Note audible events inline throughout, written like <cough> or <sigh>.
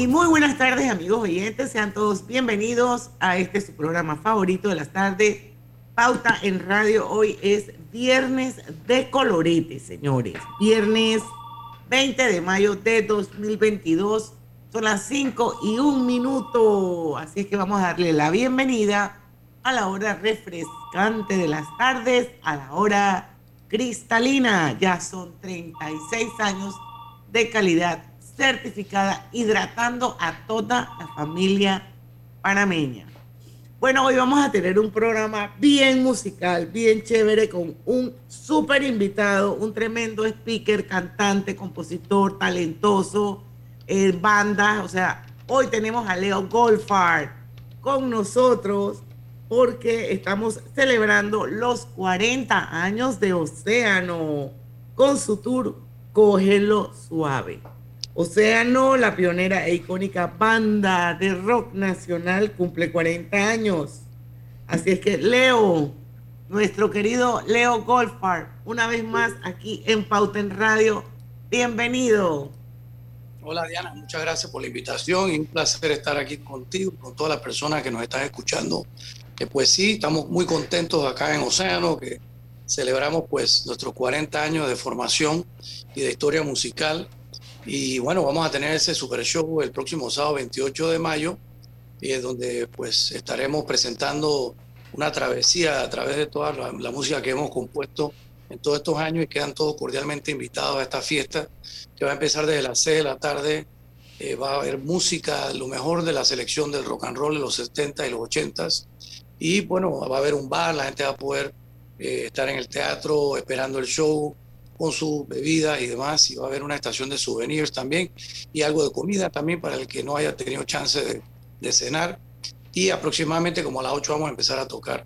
Y muy buenas tardes amigos oyentes, sean todos bienvenidos a este su programa favorito de las tardes, Pauta en Radio. Hoy es viernes de colorete, señores. Viernes 20 de mayo de 2022. Son las 5 y un minuto. Así es que vamos a darle la bienvenida a la hora refrescante de las tardes, a la hora cristalina. Ya son 36 años de calidad certificada hidratando a toda la familia panameña. Bueno, hoy vamos a tener un programa bien musical, bien chévere, con un súper invitado, un tremendo speaker, cantante, compositor, talentoso, eh, banda. O sea, hoy tenemos a Leo Goldfarb con nosotros porque estamos celebrando los 40 años de Océano con su tour Cógelo Suave. Océano, la pionera e icónica banda de rock nacional, cumple 40 años. Así es que Leo, nuestro querido Leo Golfar, una vez más aquí en Pauten Radio, bienvenido. Hola Diana, muchas gracias por la invitación y un placer estar aquí contigo, con todas las personas que nos están escuchando. Que pues sí, estamos muy contentos acá en Océano, que celebramos pues nuestros 40 años de formación y de historia musical y bueno, vamos a tener ese super show el próximo sábado 28 de mayo, es donde pues estaremos presentando una travesía a través de toda la, música que hemos compuesto en todos estos años y quedan todos cordialmente invitados a esta fiesta que va a empezar desde las 6 de la tarde. Eh, va a haber música, lo mejor de la selección del rock and roll de los 70 y los 80 y bueno, va a haber un bar, la gente va a poder eh, estar en el teatro esperando el show, con su bebida y demás, y va a haber una estación de souvenirs también, y algo de comida también para el que no haya tenido chance de, cenar, y aproximadamente como a las 8 vamos a empezar a tocar.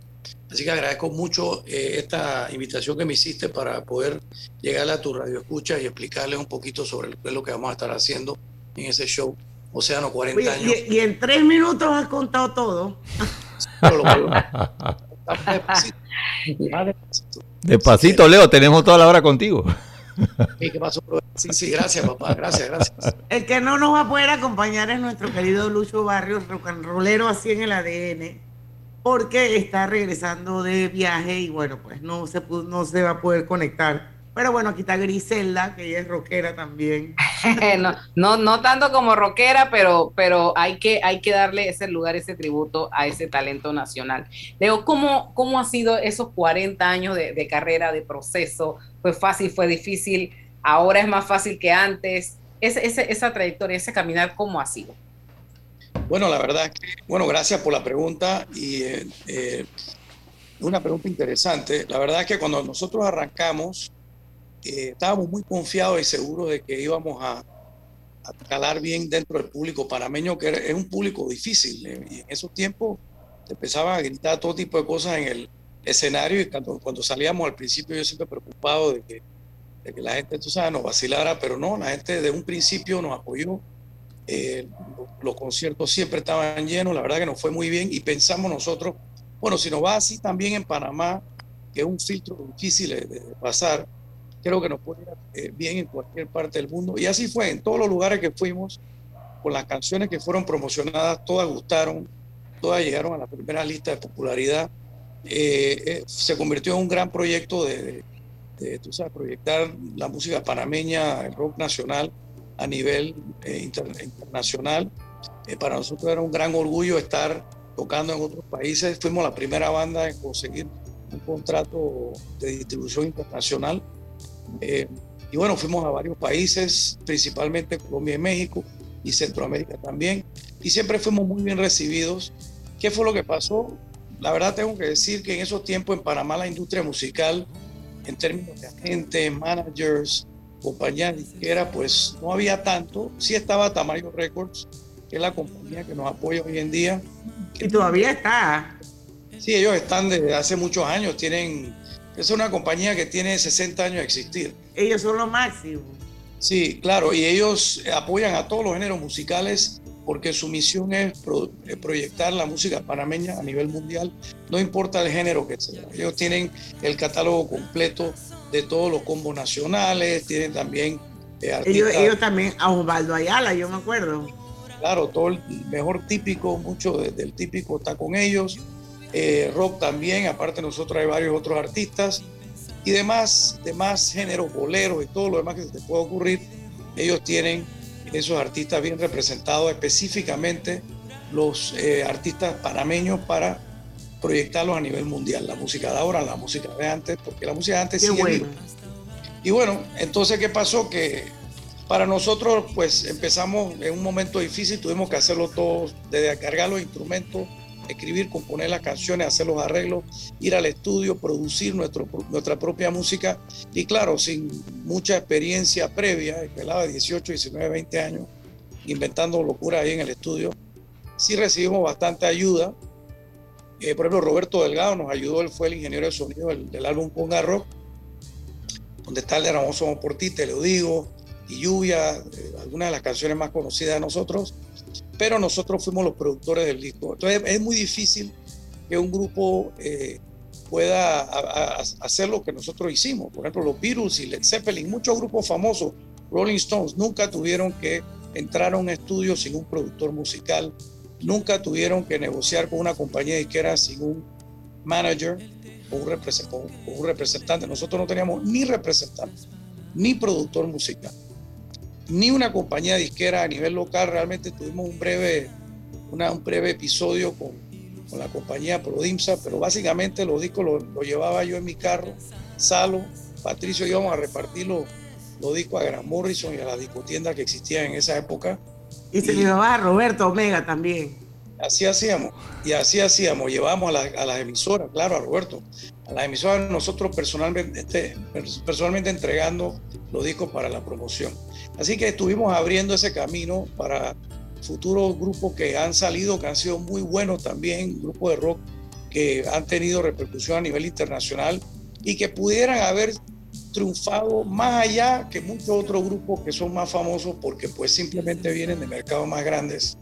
Así que agradezco mucho eh, esta invitación que me hiciste para poder llegar a tu radio escucha y explicarles un poquito sobre lo que vamos a estar haciendo en ese show Océano 40 años. Y, en tres minutos has contado todo. <laughs> <laughs> <laughs> Despacito, Leo, tenemos toda la hora contigo. ¿Qué pasó? Sí, sí, gracias, papá. Gracias, gracias. El que no nos va a poder acompañar es nuestro querido Lucho Barrios, rocanrolero así en el ADN, porque está regresando de viaje y bueno, pues no se, no se va a poder conectar pero bueno, aquí está Griselda, que ella es rockera también. <laughs> no, no, tanto como rockera, pero, pero hay, que, hay que darle ese lugar, ese tributo a ese talento nacional. Leo, ¿cómo, cómo ha sido esos 40 años de, carrera, de proceso? ¿Fue fácil, fue difícil? ¿Ahora es más fácil que antes? esa trayectoria, ese caminar, ¿cómo ha sido? Bueno, la verdad que, bueno, gracias por la pregunta y eh, eh, una pregunta interesante. La verdad es que cuando nosotros arrancamos, eh, estábamos muy confiados y seguros de que íbamos a, a, calar bien dentro del público panameño, que es un público difícil. Eh, y en esos tiempos empezaba a gritar todo tipo de cosas en el escenario y cuando, salíamos al principio yo siempre preocupado de que, de que la gente, tú sabes, nos vacilara, pero no, la gente de un principio nos apoyó. Eh, los, conciertos siempre estaban llenos, la verdad que nos fue muy bien y pensamos nosotros, bueno, si nos va así también en Panamá, que es un filtro difícil de pasar, creo que nos puede ir eh, bien en cualquier parte del mundo. Y así fue, en todos los lugares que fuimos, con las canciones que fueron promocionadas, todas gustaron, todas llegaron a la primera lista de popularidad. Eh, eh, se convirtió en un gran proyecto de, tú sabes, proyectar la música panameña, el rock nacional a nivel internacional. para nosotros era un gran orgullo estar tocando en otros países. Fuimos la primera banda en conseguir un contrato de distribución internacional eh, y bueno, fuimos a varios países, principalmente Colombia y México y Centroamérica también, y siempre fuimos muy bien recibidos. ¿Qué fue lo que pasó? la verdad tengo que decir que en esos tiempos en Panamá la industria musical, en términos de agentes, managers, compañías disqueras, pues no había tanto. Sí estaba Tamayo Records, que es la compañía que nos apoya hoy en día. Y todavía está. Sí, ellos están desde hace muchos años, tienen, es una compañía que tiene 60 años de existir. Ellos son los máximos. Sí, claro, y ellos apoyan a todos los géneros musicales porque su misión es proyectar la música panameña a nivel mundial, no importa el género que sea. Ellos tienen el catálogo completo de todos los combos nacionales, tienen también... Eh, ellos, también, a Osvaldo Ayala, yo me acuerdo. Claro, todo el mejor típico, mucho del típico está con ellos. Eh, rock también, aparte nosotros hay varios otros artistas y demás, demás géneros, boleros y todo lo demás que se te puede ocurrir, ellos tienen esos artistas bien representados, específicamente los eh, artistas panameños para proyectarlos a nivel mundial, la música de ahora, la música de antes, porque la música de antes sigue bueno. Y bueno, entonces, ¿qué pasó? Que para nosotros, pues empezamos en un momento difícil, tuvimos que hacerlo todo, desde cargar los instrumentos, escribir, componer las canciones, hacer los arreglos, ir al estudio, producir nuestra propia música. Y claro, sin mucha experiencia previa, pelaba de 18, 19, 20 años, inventando locura ahí en el estudio, sí recibimos bastante ayuda. Eh, por ejemplo, Roberto Delgado nos ayudó, él fue el ingeniero de sonido del, álbum Ponga Rock, donde está el de Ramón Somos por ti, Te lo digo, y Lluvia, eh, algunas de las canciones más conocidas de nosotros pero nosotros fuimos los productores del disco. Entonces es muy difícil que un grupo eh, pueda hacer lo que nosotros hicimos. Por ejemplo, los Beatles y Led Zeppelin, muchos grupos famosos, Rolling Stones, nunca tuvieron que entrar a un estudio sin un productor musical, nunca tuvieron que negociar con una compañía disquera sin un manager o un, representante. Nosotros no teníamos ni representante, ni productor musical ni una compañía disquera a nivel local. Realmente tuvimos un breve, una, un breve episodio con, con, la compañía Prodimsa, pero básicamente los discos los lo llevaba yo en mi carro, Salo, Patricio, íbamos a repartir los, discos a Gran Morrison y a la discotienda que existía en esa época. Y se llevaba a Roberto Omega también. Así hacíamos, y así hacíamos, llevamos a, a las emisoras, claro, a Roberto, a las emisoras nosotros personalmente, personalmente entregando los discos para la promoción. Así que estuvimos abriendo ese camino para futuros grupos que han salido, que han sido muy buenos también, grupos de rock que han tenido repercusión a nivel internacional y que pudieran haber triunfado más allá que muchos otros grupos que son más famosos porque pues simplemente vienen de mercados más grandes,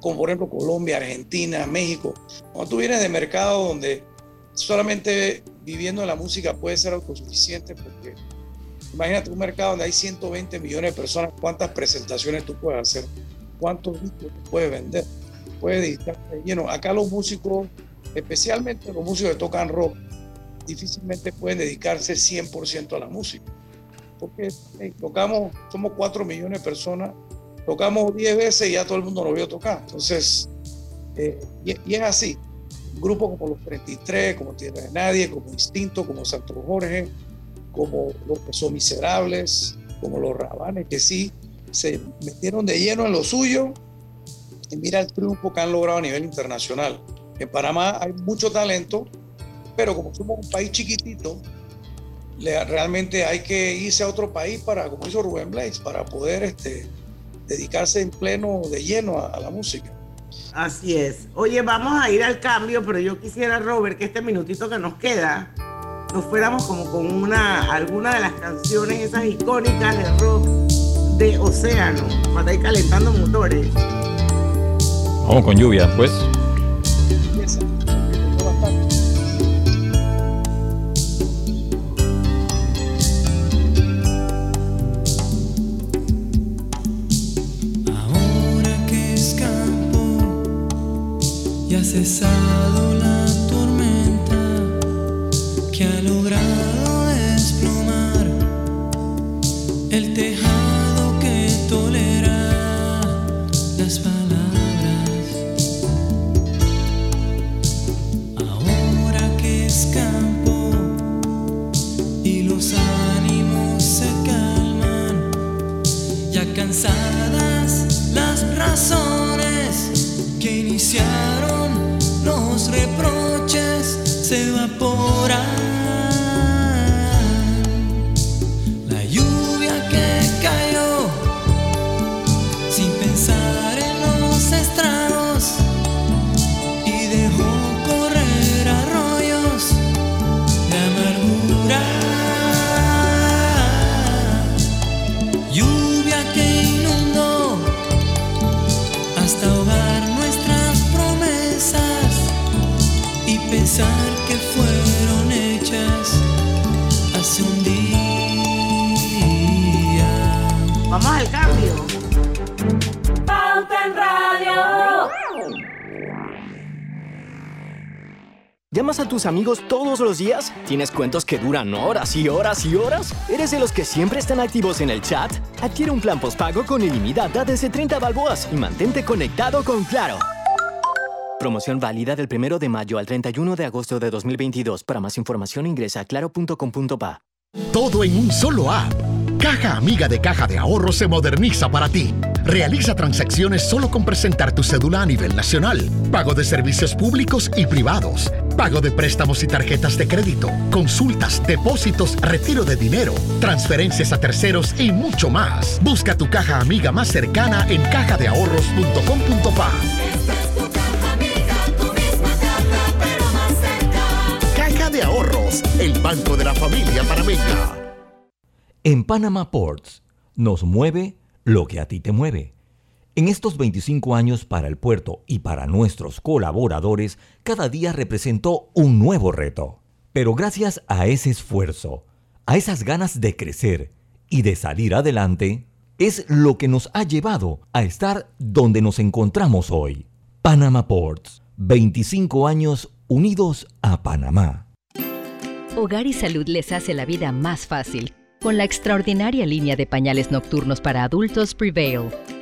como por ejemplo Colombia, Argentina, México. Cuando tú vienes de mercados donde solamente viviendo la música puede ser autosuficiente porque Imagínate un mercado donde hay 120 millones de personas, cuántas presentaciones tú puedes hacer, cuántos discos puedes vender, puedes lleno. Acá los músicos, especialmente los músicos que tocan rock, difícilmente pueden dedicarse 100% a la música. Porque tocamos, somos 4 millones de personas, tocamos 10 veces y ya todo el mundo nos vio tocar. Entonces, eh, y, es así. Grupos como los 33, como Tierra de Nadie, como Instinto, como Santo Jorge, como los que son miserables, como los rabanes, que sí se metieron de lleno en lo suyo y mira el triunfo que han logrado a nivel internacional. En Panamá hay mucho talento, pero como somos un país chiquitito, realmente hay que irse a otro país para, como hizo Rubén Blades, para poder este, dedicarse en pleno de lleno a, a la música. Así es. Oye, vamos a ir al cambio, pero yo quisiera, Robert, que este minutito que nos queda, nos fuéramos como con una, alguna de las canciones esas icónicas de rock de Océano, para ir calentando motores. Vamos con lluvia, pues. Ahora que es campo y ha cesado la ha logrado amigos todos los días? ¿Tienes cuentos que duran horas y horas y horas? ¿Eres de los que siempre están activos en el chat? Adquiere un plan postpago con ilimitada desde 30 balboas y mantente conectado con Claro. Promoción válida del 1 de mayo al 31 de agosto de 2022. Para más información ingresa a claro.com.pa. Todo en un solo app. Caja Amiga de Caja de Ahorros se moderniza para ti. Realiza transacciones solo con presentar tu cédula a nivel nacional. Pago de servicios públicos y privados. Pago de préstamos y tarjetas de crédito. Consultas, depósitos, retiro de dinero, transferencias a terceros y mucho más. Busca tu caja amiga más cercana en cajadeahorros.com.pa. Caja de Ahorros, el banco de la familia panameña. En Panama Ports nos mueve lo que a ti te mueve. En estos 25 años para el puerto y para nuestros colaboradores, cada día representó un nuevo reto. Pero gracias a ese esfuerzo, a esas ganas de crecer y de salir adelante, es lo que nos ha llevado a estar donde nos encontramos hoy. Panama Ports, 25 años unidos a Panamá. Hogar y Salud les hace la vida más fácil con la extraordinaria línea de pañales nocturnos para adultos Prevail.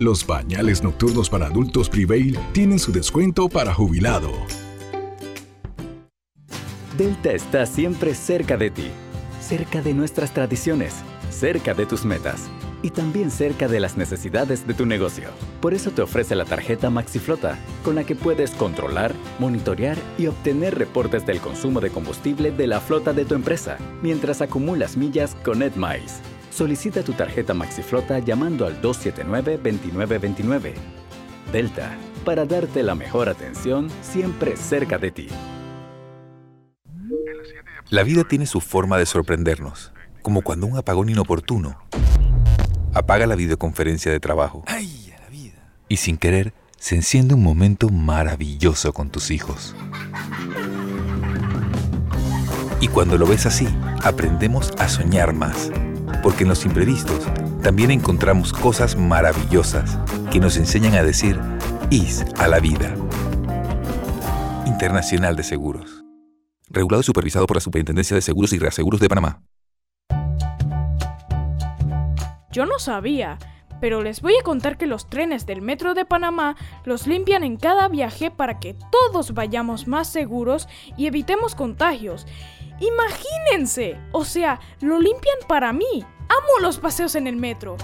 Los bañales nocturnos para adultos Prevail tienen su descuento para jubilado. Delta está siempre cerca de ti, cerca de nuestras tradiciones, cerca de tus metas y también cerca de las necesidades de tu negocio. Por eso te ofrece la tarjeta MaxiFlota, con la que puedes controlar, monitorear y obtener reportes del consumo de combustible de la flota de tu empresa, mientras acumulas millas con EdMiles. Solicita tu tarjeta MaxiFlota llamando al 279-2929. Delta, para darte la mejor atención siempre cerca de ti. La vida tiene su forma de sorprendernos, como cuando un apagón inoportuno apaga la videoconferencia de trabajo. Y sin querer, se enciende un momento maravilloso con tus hijos. Y cuando lo ves así, aprendemos a soñar más, porque en los imprevistos también encontramos cosas maravillosas que nos enseñan a decir IS a la vida. Internacional de Seguros. Regulado y supervisado por la Superintendencia de Seguros y Reaseguros de Panamá. Yo no sabía, pero les voy a contar que los trenes del Metro de Panamá los limpian en cada viaje para que todos vayamos más seguros y evitemos contagios. Imagínense, o sea, lo limpian para mí. Amo los paseos en el metro.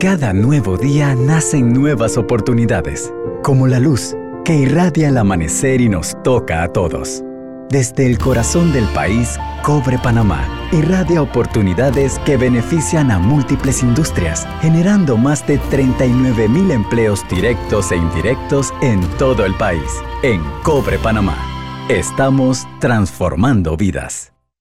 Cada nuevo día nacen nuevas oportunidades, como la luz que irradia el amanecer y nos toca a todos. Desde el corazón del país, Cobre Panamá irradia oportunidades que benefician a múltiples industrias, generando más de 39 mil empleos directos e indirectos en todo el país. En Cobre Panamá, estamos transformando vidas.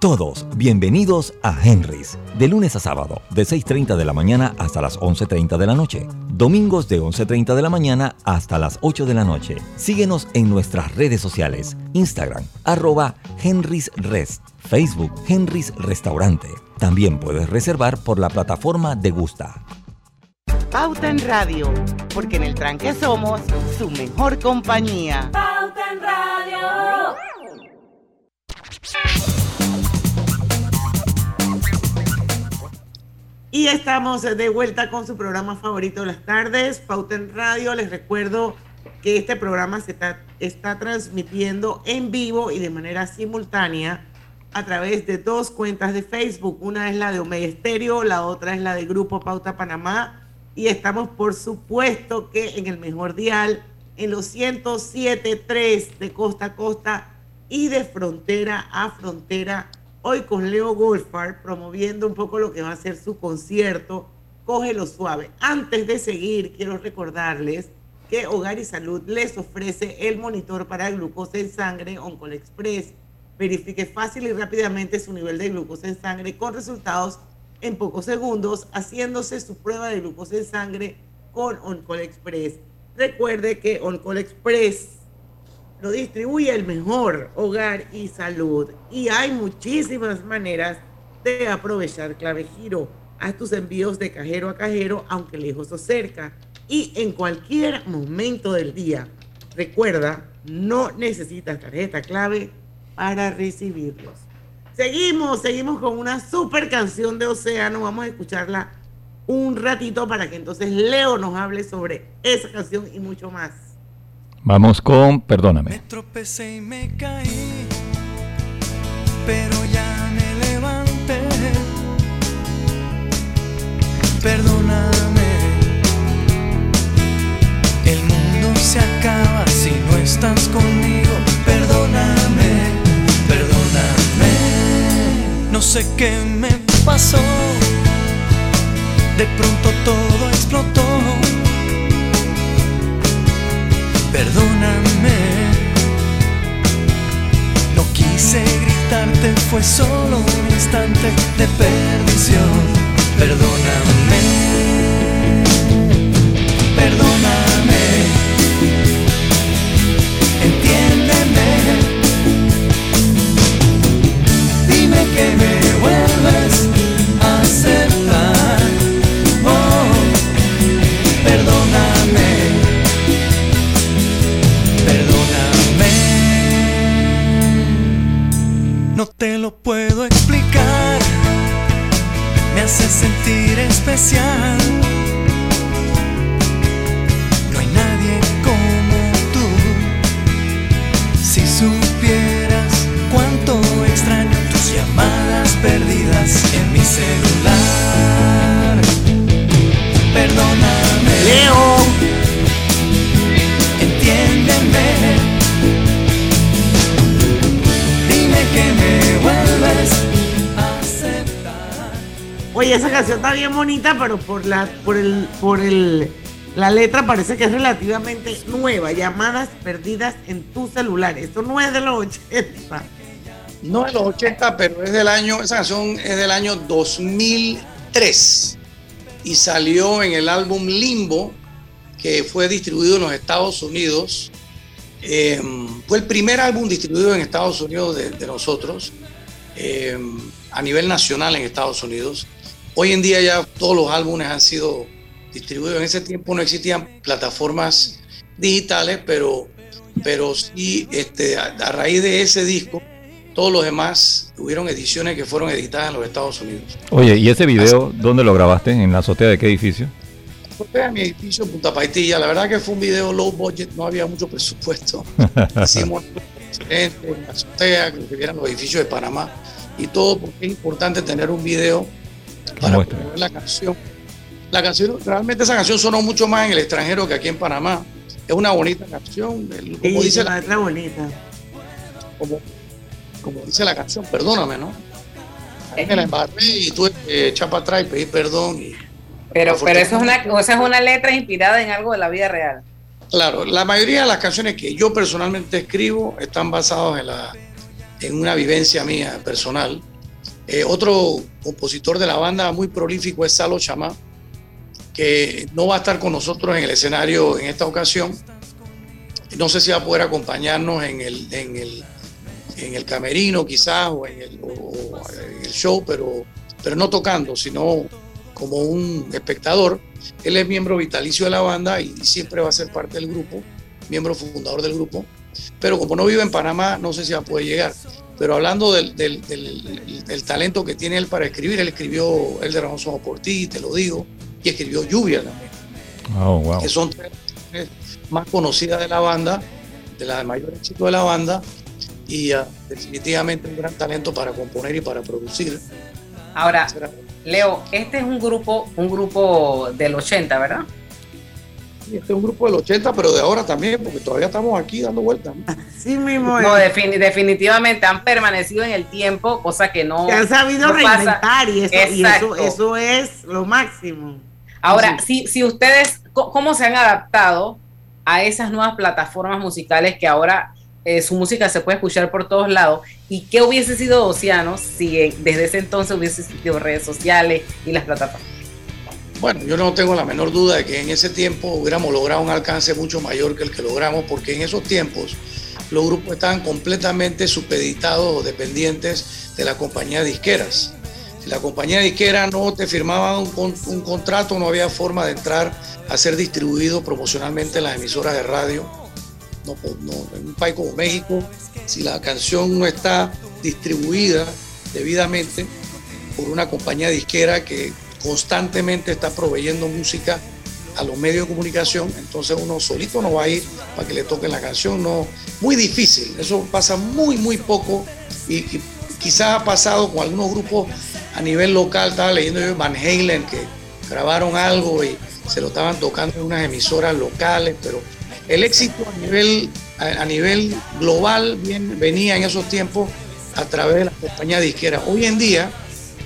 Todos bienvenidos a Henry's, de lunes a sábado, de 6.30 de la mañana hasta las 11.30 de la noche. Domingos de 11.30 de la mañana hasta las 8 de la noche. Síguenos en nuestras redes sociales, Instagram, arroba Henry's Rest, Facebook Henry's Restaurante. También puedes reservar por la plataforma de Gusta. Pauta en Radio, porque en el tranque somos su mejor compañía. Pauta en Radio. Y estamos de vuelta con su programa favorito de las tardes, Pauta en Radio. Les recuerdo que este programa se está, está transmitiendo en vivo y de manera simultánea a través de dos cuentas de Facebook. Una es la de Omega Estéreo, la otra es la de Grupo Pauta Panamá. Y estamos, por supuesto, que en el mejor dial, en los 107.3 de costa a costa y de frontera a frontera hoy con Leo Golfar promoviendo un poco lo que va a ser su concierto Cógelo Suave. Antes de seguir, quiero recordarles que Hogar y Salud les ofrece el monitor para glucosa en sangre Oncol Express. Verifique fácil y rápidamente su nivel de glucosa en sangre con resultados en pocos segundos haciéndose su prueba de glucosa en sangre con Oncol Express. Recuerde que Oncol Express lo distribuye el mejor hogar y salud. Y hay muchísimas maneras de aprovechar Clave Giro. Haz tus envíos de cajero a cajero, aunque lejos o cerca, y en cualquier momento del día. Recuerda, no necesitas tarjeta clave para recibirlos. Seguimos, seguimos con una super canción de Océano. Vamos a escucharla un ratito para que entonces Leo nos hable sobre esa canción y mucho más. Vamos con Perdóname. Me tropecé y me caí, pero ya me levanté. Perdóname, el mundo se acaba si no estás conmigo. Perdóname, perdóname. No sé qué me pasó, de pronto todo explotó. Perdóname, no quise gritarte, fue solo un instante de perdición. Perdóname, perdóname, especial. Oye, esa canción está bien bonita, pero por la, por el, por el, la letra parece que es relativamente nueva. Llamadas perdidas en tu celular. Esto no es de los 80. No de los 80, pero es del año, esa canción es del año 2003 y salió en el álbum Limbo, que fue distribuido en los Estados Unidos. Eh, fue el primer álbum distribuido en Estados Unidos de, nosotros, eh, a nivel nacional en Estados Unidos. Hoy en día ya todos los álbumes han sido distribuidos. En ese tiempo no existían plataformas digitales, pero, pero sí, este, a, a raíz de ese disco, todos los demás hubieron ediciones que fueron editadas en los Estados Unidos. Oye, ¿y ese video dónde lo grabaste? ¿En la azotea de qué edificio? A mi edificio en Punta Paitilla. La verdad que fue un video low budget, no había mucho presupuesto. <laughs> Hicimos en la azotea, que vieran los edificios de Panamá y todo, porque es importante tener un video para la canción. La canción, realmente esa canción sonó mucho más en el extranjero que aquí en Panamá. Es una bonita canción, como dice la letra bonita. Como, como dice la canción, perdóname, ¿no? Me la embarré y tuve que echar para atrás y pedir perdón. Y, pero, pero eso es una, esa es una letra inspirada en algo de la vida real. Claro, la mayoría de las canciones que yo personalmente escribo están basadas en, la, en una vivencia mía personal. Eh, otro compositor de la banda muy prolífico es Salo Chamá, que no va a estar con nosotros en el escenario en esta ocasión. No sé si va a poder acompañarnos en el, en el, en el camerino quizás o en el, en el show, pero, pero no tocando, sino como un espectador. Él es miembro vitalicio de la banda y siempre va a ser parte del grupo, miembro fundador del grupo. Pero como no vive en Panamá, no sé si va a poder llegar. Pero hablando del, del, del, talento que tiene él para escribir, él escribió El de Ramón por ti, te lo digo, y escribió Lluvia también. Oh, wow. Que son tres más conocidas de la banda, de las mayor éxito de la banda, y uh, definitivamente un gran talento para componer y para producir. Ahora, Leo, este es un grupo, un grupo del 80, ¿verdad? Este es un grupo del 80, pero de ahora también, porque todavía estamos aquí dando vueltas. Sí mismo. No, definitivamente han permanecido en el tiempo, cosa que no. Que han sabido reinventar y, eso, eso, es lo máximo. Ahora, si, si ustedes, ¿cómo se han adaptado a esas nuevas plataformas musicales que ahora eh, su música se puede escuchar por todos lados. ¿Y qué hubiese sido Oceano si desde ese entonces hubiese existido redes sociales y las plataformas? Bueno, yo no tengo la menor duda de que en ese tiempo hubiéramos logrado un alcance mucho mayor que el que logramos, porque en esos tiempos los grupos estaban completamente supeditados o dependientes de la compañía disqueras. Si la compañía disquera no te firmaba un, un contrato, no había forma de entrar a ser distribuido promocionalmente en las emisoras de radio no, en un país como México, si la canción no está distribuida debidamente por una compañía disquera que constantemente está proveyendo música a los medios de comunicación, entonces uno solito no va a ir para que le toquen la canción, no, muy difícil, eso pasa muy, muy poco y, quizás ha pasado con algunos grupos a nivel local, estaba leyendo yo Van Halen que grabaron algo y se lo estaban tocando en unas emisoras locales, pero el éxito a nivel, a, nivel global bien, venía en esos tiempos a través de las compañías disqueras. Hoy en día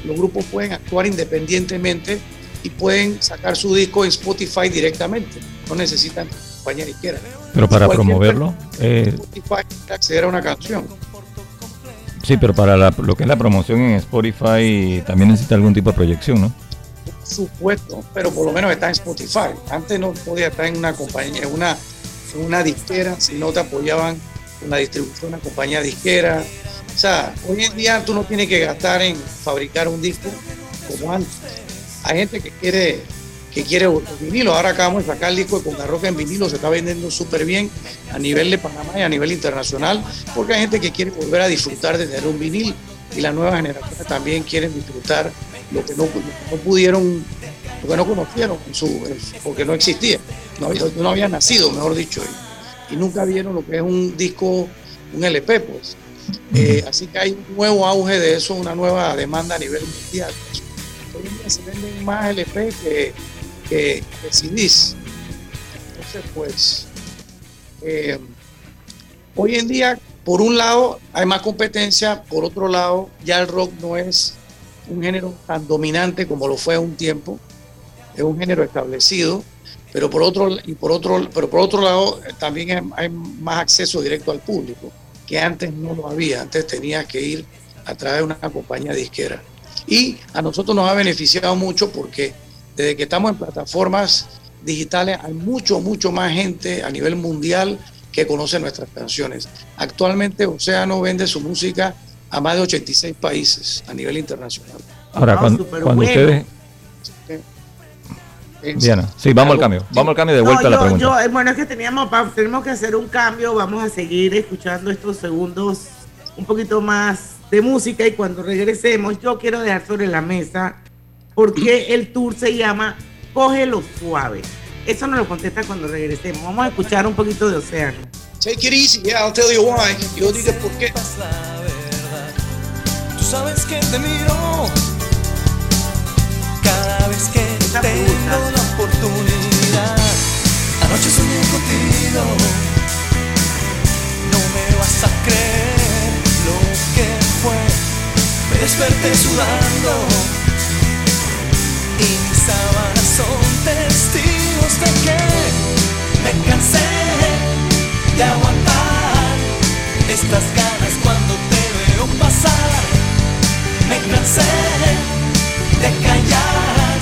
los grupos pueden actuar independientemente y pueden sacar su disco en Spotify directamente. No necesitan compañía disquera. Pero para promoverlo... Eh, Spotify acceder a una canción. Sí, pero para lo que es la promoción en Spotify también necesita algún tipo de proyección, ¿no? Por supuesto, pero por lo menos está en Spotify. Antes no podía estar en una compañía, una una disquera, si no te apoyaban la distribución, una compañía disquera. O sea, hoy en día tú no tienes que gastar en fabricar un disco como antes. Hay gente que quiere que quiere vinilo. Ahora acabamos de sacar el disco de Congarroca en vinilo, se está vendiendo súper bien a nivel de Panamá y a nivel internacional, porque hay gente que quiere volver a disfrutar de tener un vinil y las nuevas generaciones también quieren disfrutar lo que no, no pudieron porque no conocieron, porque no existía, no había, no había nacido, mejor dicho, y, nunca vieron lo que es un disco, un LP, pues. Eh, así que hay un nuevo auge de eso, una nueva demanda a nivel mundial. Hoy en día se venden más LP que, que, CDs. Entonces, pues, eh, hoy en día, por un lado, hay más competencia, por otro lado, ya el rock no es un género tan dominante como lo fue un tiempo es un género establecido, pero por otro, y por otro, pero por otro lado también hay, más acceso directo al público, que antes no lo había, antes tenía que ir a través de una compañía disquera. Y a nosotros nos ha beneficiado mucho porque desde que estamos en plataformas digitales hay mucho, mucho más gente a nivel mundial que conoce nuestras canciones. Actualmente Océano vende su música a más de 86 países a nivel internacional. Ahora, cuando, cuando ustedes, Diana, sí, vamos al cambio. Vamos al cambio de vuelta a la pregunta. Eh, bueno, es que teníamos, tenemos que hacer un cambio. Vamos a seguir escuchando estos segundos un poquito más de música y cuando regresemos, yo quiero dejar sobre la mesa porque el tour se llama Cógelo Suave. Eso nos lo contesta cuando regresemos. Vamos a escuchar un poquito de Océano. Take it easy, yeah, I'll tell you why. Yo digo por qué. Tú sabes que te miro tengo la oportunidad. No me vas a creer lo que fue. Me desperté sudando. Y mis sábanas son testigos de que me cansé de aguantar estas ganas cuando te veo pasar. Me cansé de callar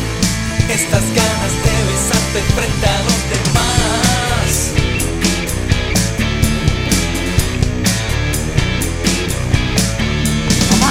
estas ganas de besarte frente a los demás.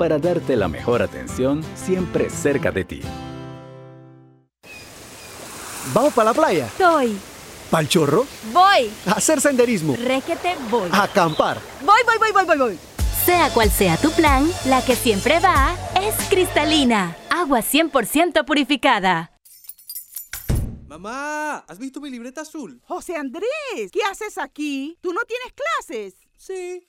para darte la mejor atención siempre cerca de ti. ¿Vamos para la playa? Estoy. ¿Pal chorro? Voy. ¿A hacer senderismo? Requete, voy. ¿A acampar? Voy, voy, voy, voy, voy, voy. Sea cual sea tu plan, la que siempre va es cristalina. Agua 100% purificada. Mamá, ¿has visto mi libreta azul? José Andrés, ¿qué haces aquí? ¿Tú no tienes clases? Sí,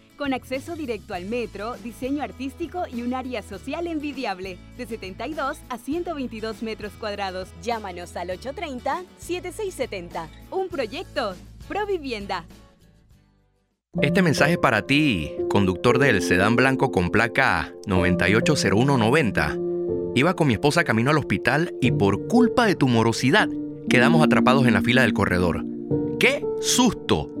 con acceso directo al metro, diseño artístico y un área social envidiable, de 72 a 122 metros cuadrados. Llámanos al 830-7670. Un proyecto, Provivienda. Este mensaje para ti, conductor del sedán blanco con placa 980190. Iba con mi esposa camino al hospital y por culpa de tu morosidad quedamos atrapados en la fila del corredor. ¡Qué susto!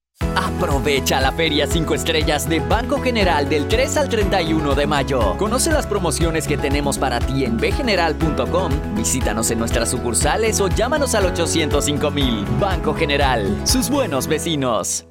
Aprovecha la Feria 5 Estrellas de Banco General del 3 al 31 de mayo. Conoce las promociones que tenemos para ti en bgeneral.com. Visítanos en nuestras sucursales o llámanos al 805 mil. Banco General, sus buenos vecinos.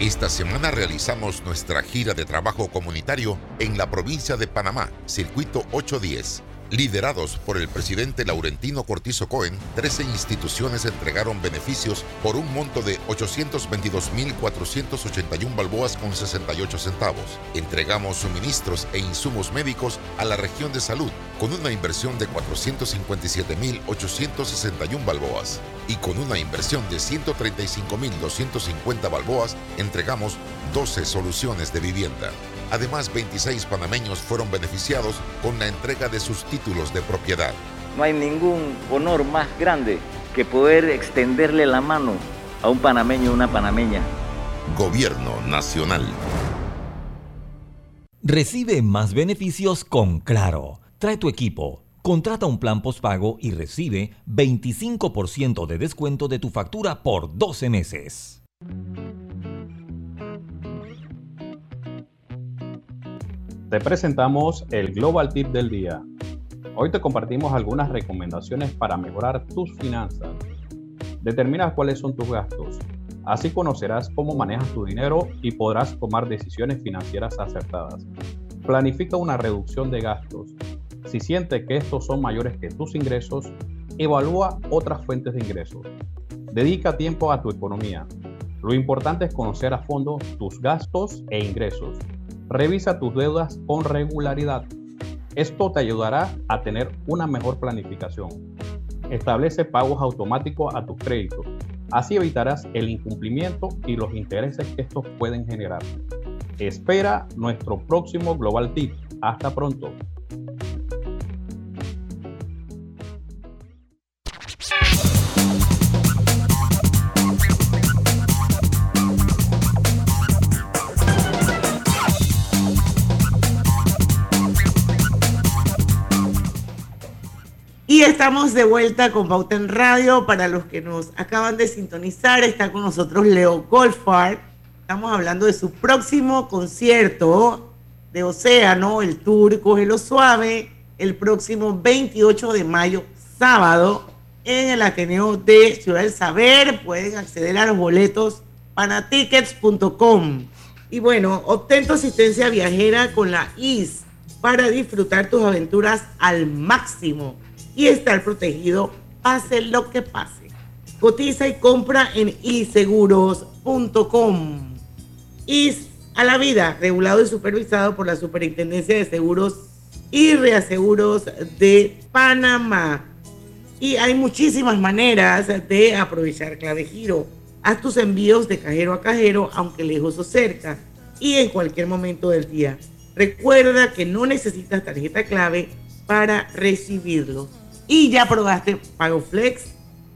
Esta semana realizamos nuestra gira de trabajo comunitario en la provincia de Panamá, Circuito 810. Liderados por el presidente Laurentino Cortizo Cohen, 13 instituciones entregaron beneficios por un monto de 822.481 balboas con 68 centavos. Entregamos suministros e insumos médicos a la región de salud con una inversión de 457.861 balboas. Y con una inversión de 135.250 balboas, entregamos 12 soluciones de vivienda. Además, 26 panameños fueron beneficiados con la entrega de sus títulos de propiedad. No hay ningún honor más grande que poder extenderle la mano a un panameño o una panameña. Gobierno Nacional. Recibe más beneficios con Claro. Trae tu equipo. Contrata un plan postpago y recibe 25% de descuento de tu factura por 12 meses. Te presentamos el Global Tip del día. Hoy te compartimos algunas recomendaciones para mejorar tus finanzas. Determina cuáles son tus gastos. Así conocerás cómo manejas tu dinero y podrás tomar decisiones financieras acertadas. Planifica una reducción de gastos. Si sientes que estos son mayores que tus ingresos, evalúa otras fuentes de ingresos. Dedica tiempo a tu economía. Lo importante es conocer a fondo tus gastos e ingresos. Revisa tus deudas con regularidad. Esto te ayudará a tener una mejor planificación. Establece pagos automáticos a tus créditos. Así evitarás el incumplimiento y los intereses que estos pueden generar. Espera nuestro próximo Global Tip. Hasta pronto. Estamos de vuelta con Pauta en Radio. Para los que nos acaban de sintonizar, está con nosotros Leo Goldfarb. Estamos hablando de su próximo concierto de Océano, el tour Cógelo Suave, el próximo 28 de mayo, sábado, en el Ateneo de Ciudad del Saber. Pueden acceder a los boletos panatickets.com. Y bueno, obtén tu asistencia viajera con la IS para disfrutar tus aventuras al máximo y estar protegido pase lo que pase. Cotiza y compra en iseguros.com. IS a la vida, regulado y supervisado por la Superintendencia de Seguros y Reaseguros de Panamá. Y hay muchísimas maneras de aprovechar Clave Giro. Haz tus envíos de cajero a cajero, aunque lejos o cerca, y en cualquier momento del día. Recuerda que no necesitas tarjeta clave para recibirlo y ya probaste PagoFlex.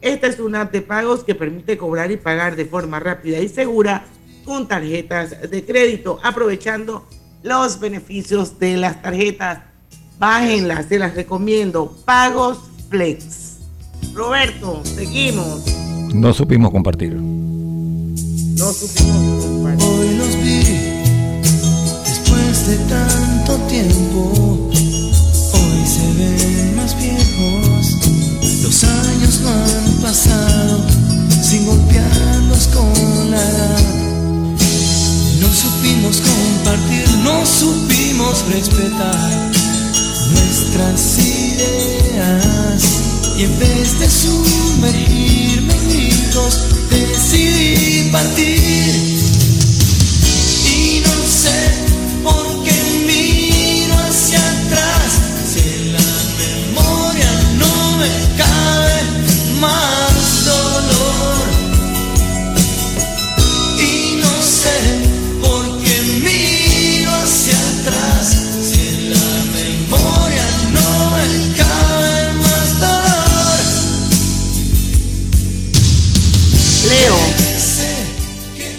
Esta es una app de pagos que permite cobrar y pagar de forma rápida y segura con tarjetas de crédito, aprovechando los beneficios de las tarjetas. Bájenlas, se las recomiendo. Pagos Flex. Roberto, seguimos. No supimos compartir. No supimos compartir. Hoy los vi después de tanto tiempo. Hoy se ven. Los años no han pasado sin golpearnos con la edad. No supimos compartir, no supimos respetar nuestras ideas. Y en vez de sumergirme en gritos, decidí partir. Y no sé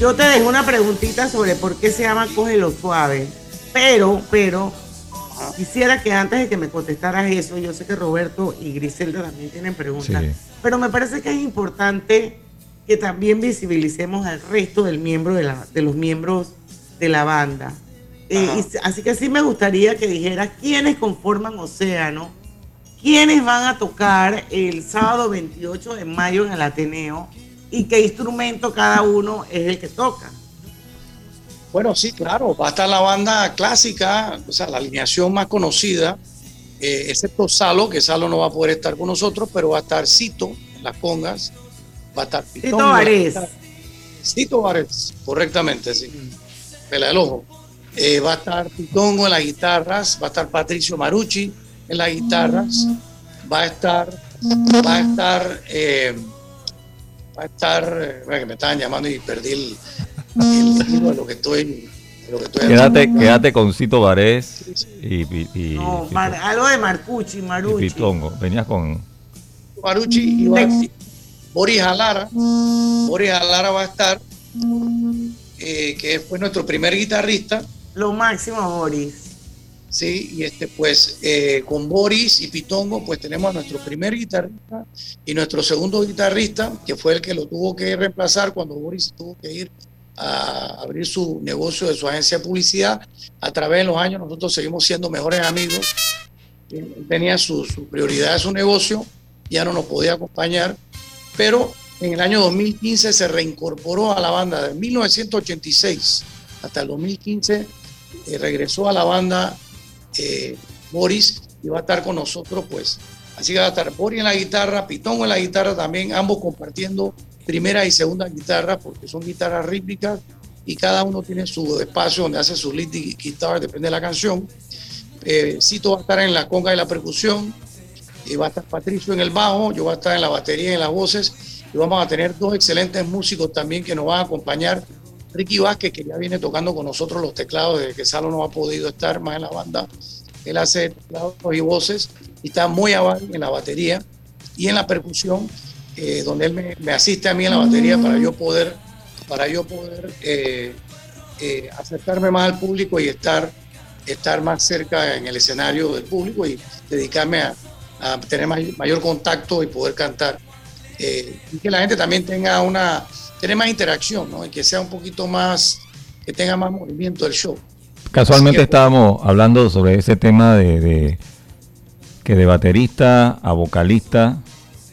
yo te dejo una preguntita sobre por qué se llama Cógelo Suave. Pero, pero, quisiera que antes de que me contestaras eso, yo sé que Roberto y Griselda también tienen preguntas, Sí. pero me parece que es importante que también visibilicemos al resto del miembro de, la, de los miembros de la banda. Eh, y- así que sí me gustaría que dijeras quiénes conforman Océano, quiénes van a tocar el sábado 28 de mayo en el Ateneo y qué instrumento cada uno es el que toca. Bueno, sí, claro, va a estar la banda clásica, o sea, la alineación más conocida, eh, excepto Salo, que Salo no va a poder estar con nosotros, pero va a estar Cito en las congas, va a estar Pitón, Tito va a Varés. estar- Cito Varés, correctamente, sí. Pela del ojo. Eh, va a estar Pitongo en las guitarras, va a estar Patricio Marucci en las guitarras, va a estar, va a estar, eh, va a estar, bueno, que me estaban llamando y perdí el, el hilo de lo que estoy, Quédate, haciendo. quédate con Cito Varés y, y, y- No, y- Mar- algo de Marcucci, y Marucci. Pitongo. Venías con. Marucci y va- Boris Alara. Boris Alara va a estar, eh, que fue nuestro primer guitarrista. Lo máximo, Boris. Sí, y este, pues eh, con Boris y Pitongo, pues tenemos a nuestro primer guitarrista y nuestro segundo guitarrista, que fue el que lo tuvo que reemplazar cuando Boris tuvo que ir a abrir su negocio de su agencia de publicidad. A través de los años nosotros seguimos siendo mejores amigos. Él tenía su, su prioridad su negocio, ya no nos podía acompañar, pero en el año 2015 se reincorporó a la banda. De 1986 hasta el 2015 eh, regresó a la banda eh, Boris y va a estar con nosotros, pues. Así que va a estar Boris en la guitarra, Pitongo en la guitarra también, ambos compartiendo primera y segunda guitarra, porque son guitarras rítmicas y cada uno tiene su espacio donde hace su lead guitar, depende de la canción. Eh, Cito va a estar en la conga y la percusión, y va a estar Patricio en el bajo, yo voy a estar en la batería y en las voces, y vamos a tener dos excelentes músicos también que nos van a acompañar. Ricky Vázquez, que ya viene tocando con nosotros los teclados desde que Salo no ha podido estar más en la banda. Él hace teclados y voces y está muy abajo en la batería y en la percusión, eh, donde él me, asiste a mí en la batería para yo poder, para yo poder eh, eh, acercarme más al público y estar, estar más cerca en el escenario del público y dedicarme a, tener mayor contacto y poder cantar. Y que la gente también tenga una, tener más interacción, ¿no? Y que sea un poquito más, que tenga más movimiento el show. Casualmente que, estábamos hablando sobre ese tema de, de, que de baterista a vocalista,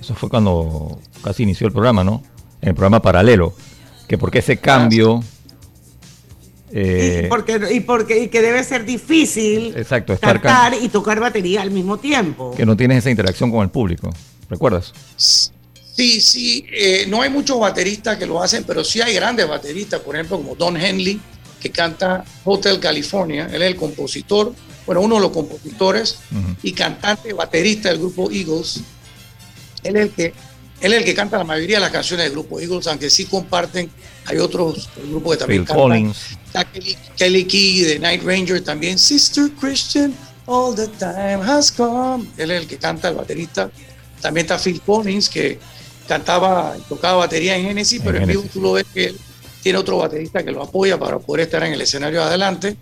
eso fue cuando casi inició el programa, ¿no? En el programa paralelo, que porque ese cambio... Eh, y, porque, y, porque, y que debe ser difícil exacto, estar cantar y tocar batería al mismo tiempo. Que no tienes esa interacción con el público, ¿recuerdas? Sí, sí, eh, no hay muchos bateristas que lo hacen, pero sí hay grandes bateristas, por ejemplo, como Don Henley, que canta Hotel California, él es el compositor, bueno, uno de los compositores uh -huh. y cantante, baterista del grupo Eagles. Él es el que él es el que canta la mayoría de las canciones del grupo Eagles, aunque sí comparten, hay otros grupos que también Phil cantan. Collins. Kelly, Kelly Key de Night Ranger también, Sister Christian, All the Time Has Come. Él es el que canta, el baterista. También está Phil Collins, que cantaba y tocaba batería en Genesis, pero en, en vivo tú lo ves que él tiene otro baterista que lo apoya para poder estar en el escenario adelante.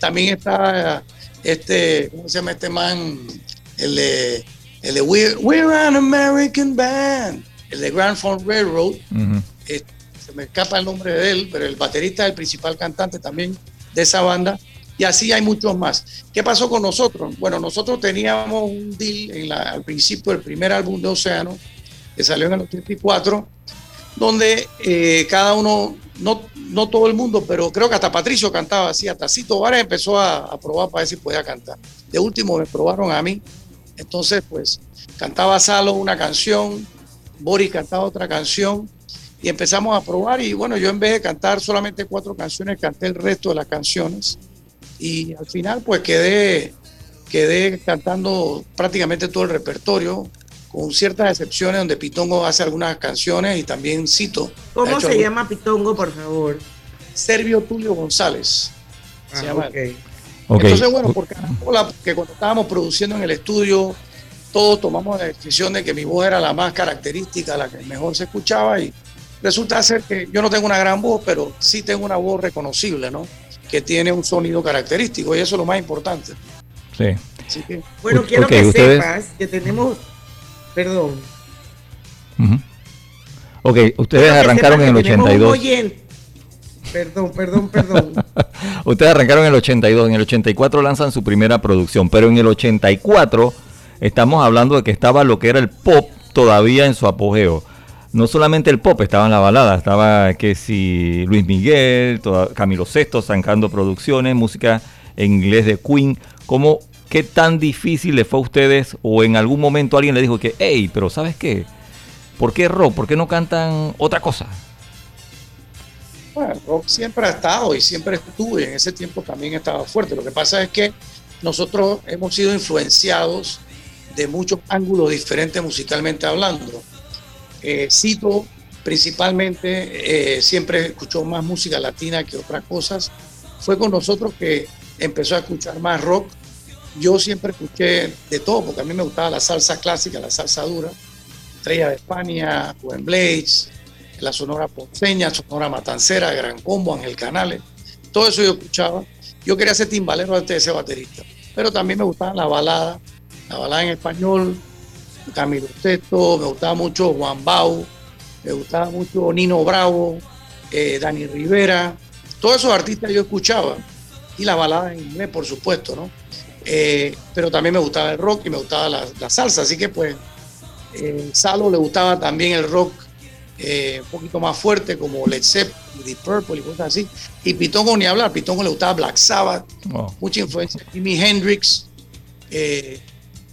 También está este, ¿cómo se llama este man? El de, el de We're, We're an American Band, el de Grand Funk Railroad. Uh -huh. eh, se me escapa el nombre de él, pero el baterista es el principal cantante también de esa banda. Y así hay muchos más. ¿Qué pasó con nosotros? Bueno, nosotros teníamos un deal en la, al principio del primer álbum de Océano, que salió en el 84, donde eh, cada uno, no, no todo el mundo, pero creo que hasta Patricio cantaba así, hasta Cito Vares empezó a, a, probar para ver si podía cantar. De último me probaron a mí, entonces pues cantaba Salo una canción, Boris cantaba otra canción, y empezamos a probar y bueno, yo en vez de cantar solamente cuatro canciones, canté el resto de las canciones y al final pues quedé, quedé cantando prácticamente todo el repertorio, con ciertas excepciones donde Pitongo hace algunas canciones y también cito. ¿Cómo se algún... llama Pitongo, por favor? Servio Tulio González. Ah, se llama. Okay. Okay. Entonces, bueno, porque, porque cuando estábamos produciendo en el estudio, todos tomamos la decisión de que mi voz era la más característica, la que mejor se escuchaba y resulta ser que yo no tengo una gran voz, pero sí tengo una voz reconocible, ¿no? Que tiene un sonido característico y eso es lo más importante. Sí. Así que, bueno, quiero okay, que ustedes... sepas que tenemos Perdón. Uh -huh. Ok, <laughs> ustedes arrancaron en el 82. Perdón, perdón, perdón. ustedes arrancaron en el 82, en el 84 lanzan su primera producción, pero en el 84 estamos hablando de que estaba lo que era el pop todavía en su apogeo. No solamente el pop, estaba en la balada, estaba que si Luis Miguel, toda, Camilo Sesto sacando producciones, música en inglés de Queen. ¿Cómo ¿Qué tan difícil le fue a ustedes o en algún momento alguien le dijo que, hey, pero ¿sabes qué? ¿Por qué rock? ¿Por qué no cantan otra cosa? Bueno, rock siempre ha estado y siempre estuve. En ese tiempo también estaba fuerte. Lo que pasa es que nosotros hemos sido influenciados de muchos ángulos diferentes musicalmente hablando. Eh, Cito principalmente eh, siempre escuchó más música latina que otras cosas. Fue con nosotros que empezó a escuchar más rock yo siempre escuché de todo, porque a mí me gustaba la salsa clásica, la salsa dura, Estrella de España, Buen Blades, la Sonora Ponceña, Sonora Matancera, Gran Combo, Ángel Canales, todo eso yo escuchaba. Yo quería ser timbalero antes de ser baterista, pero también me gustaba la balada, la balada en español, Camilo Sesto, me gustaba mucho Juan Bau, me gustaba mucho Nino Bravo, eh, Dani Rivera, todos esos artistas yo escuchaba. Y la balada en inglés, por supuesto, ¿no? Eh, pero también me gustaba el rock y me gustaba la, la salsa, así que pues eh, Salo le gustaba también el rock eh, un poquito más fuerte como Led Zeppelin, Deep Purple y cosas así. Y Pitongo ni hablar, Pitongo le gustaba Black Sabbath, Oh. mucha influencia de Jimi Hendrix. eh,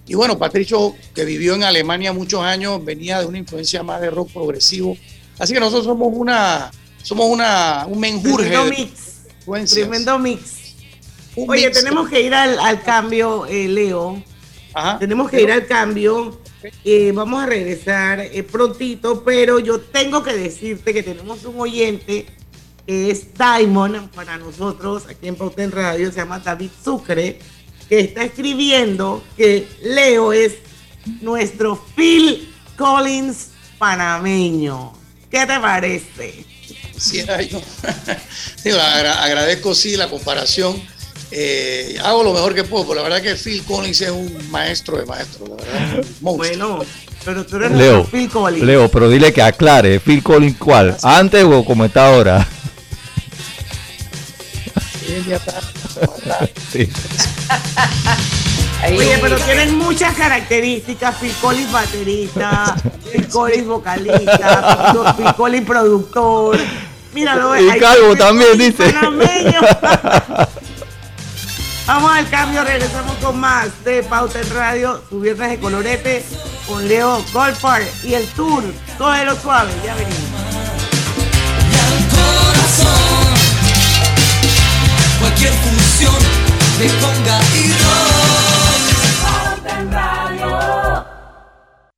y bueno, Patricio, que vivió en Alemania muchos años, venía de una influencia más de rock progresivo. Así que nosotros somos una, somos una, un menjurje Tremendo mix. Tremendo mix. Un Oye, mix. tenemos que ir al, al cambio, eh, Leo. Tenemos que ir al cambio. Eh, vamos a regresar eh, prontito, pero yo tengo que decirte que tenemos un oyente que es Diamond para nosotros aquí en Pauta en Radio, se llama David Sucre, que está escribiendo que Leo es nuestro Phil Collins panameño. ¿Qué te parece? Quisiera yo. <laughs> Digo, agra- agradezco sí la comparación. Eh, hago lo mejor que puedo, pero la verdad que Phil Collins es un maestro de maestros, la verdad. Bueno, pero tú eres Leo, Phil Collins. Leo, pero dile que aclare, Phil Collins cuál, antes o como está ahora. Sí. <laughs> Oye, pero tienen muchas características. Phil Collins baterista, Phil Collins vocalista, Phil Collins productor. Míralo, Y calvo también, dice. <laughs> Vamos al cambio, regresamos con más de Pauta en Radio, su viernes de colorete con Leo Goldfarb y el tour. Cógelo suave, ya venimos. Cualquier fusión de conga y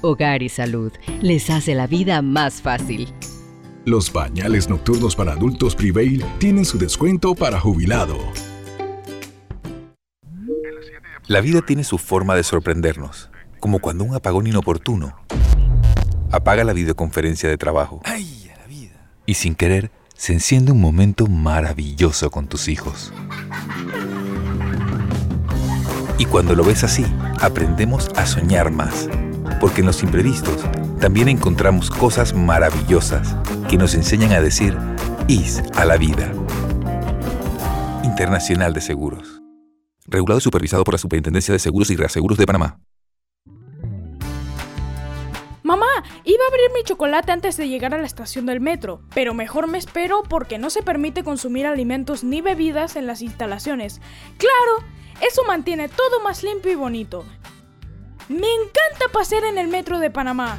Hogar y Salud les hace la vida más fácil. Los pañales nocturnos para adultos Prevail tienen su descuento para jubilado. La vida tiene su forma de sorprendernos, como cuando un apagón inoportuno apaga la videoconferencia de trabajo. Y sin querer, se enciende un momento maravilloso con tus hijos. Y cuando lo ves así, aprendemos a soñar más, porque en los imprevistos también encontramos cosas maravillosas que nos enseñan a decir IS a la vida. Internacional de Seguros. Regulado y supervisado por la Superintendencia de Seguros y Reaseguros de Panamá. Mamá, iba a abrir mi chocolate antes de llegar a la estación del metro, pero mejor me espero porque no se permite consumir alimentos ni bebidas en las instalaciones. Claro, eso mantiene todo más limpio y bonito. Me encanta pasear en el metro de Panamá.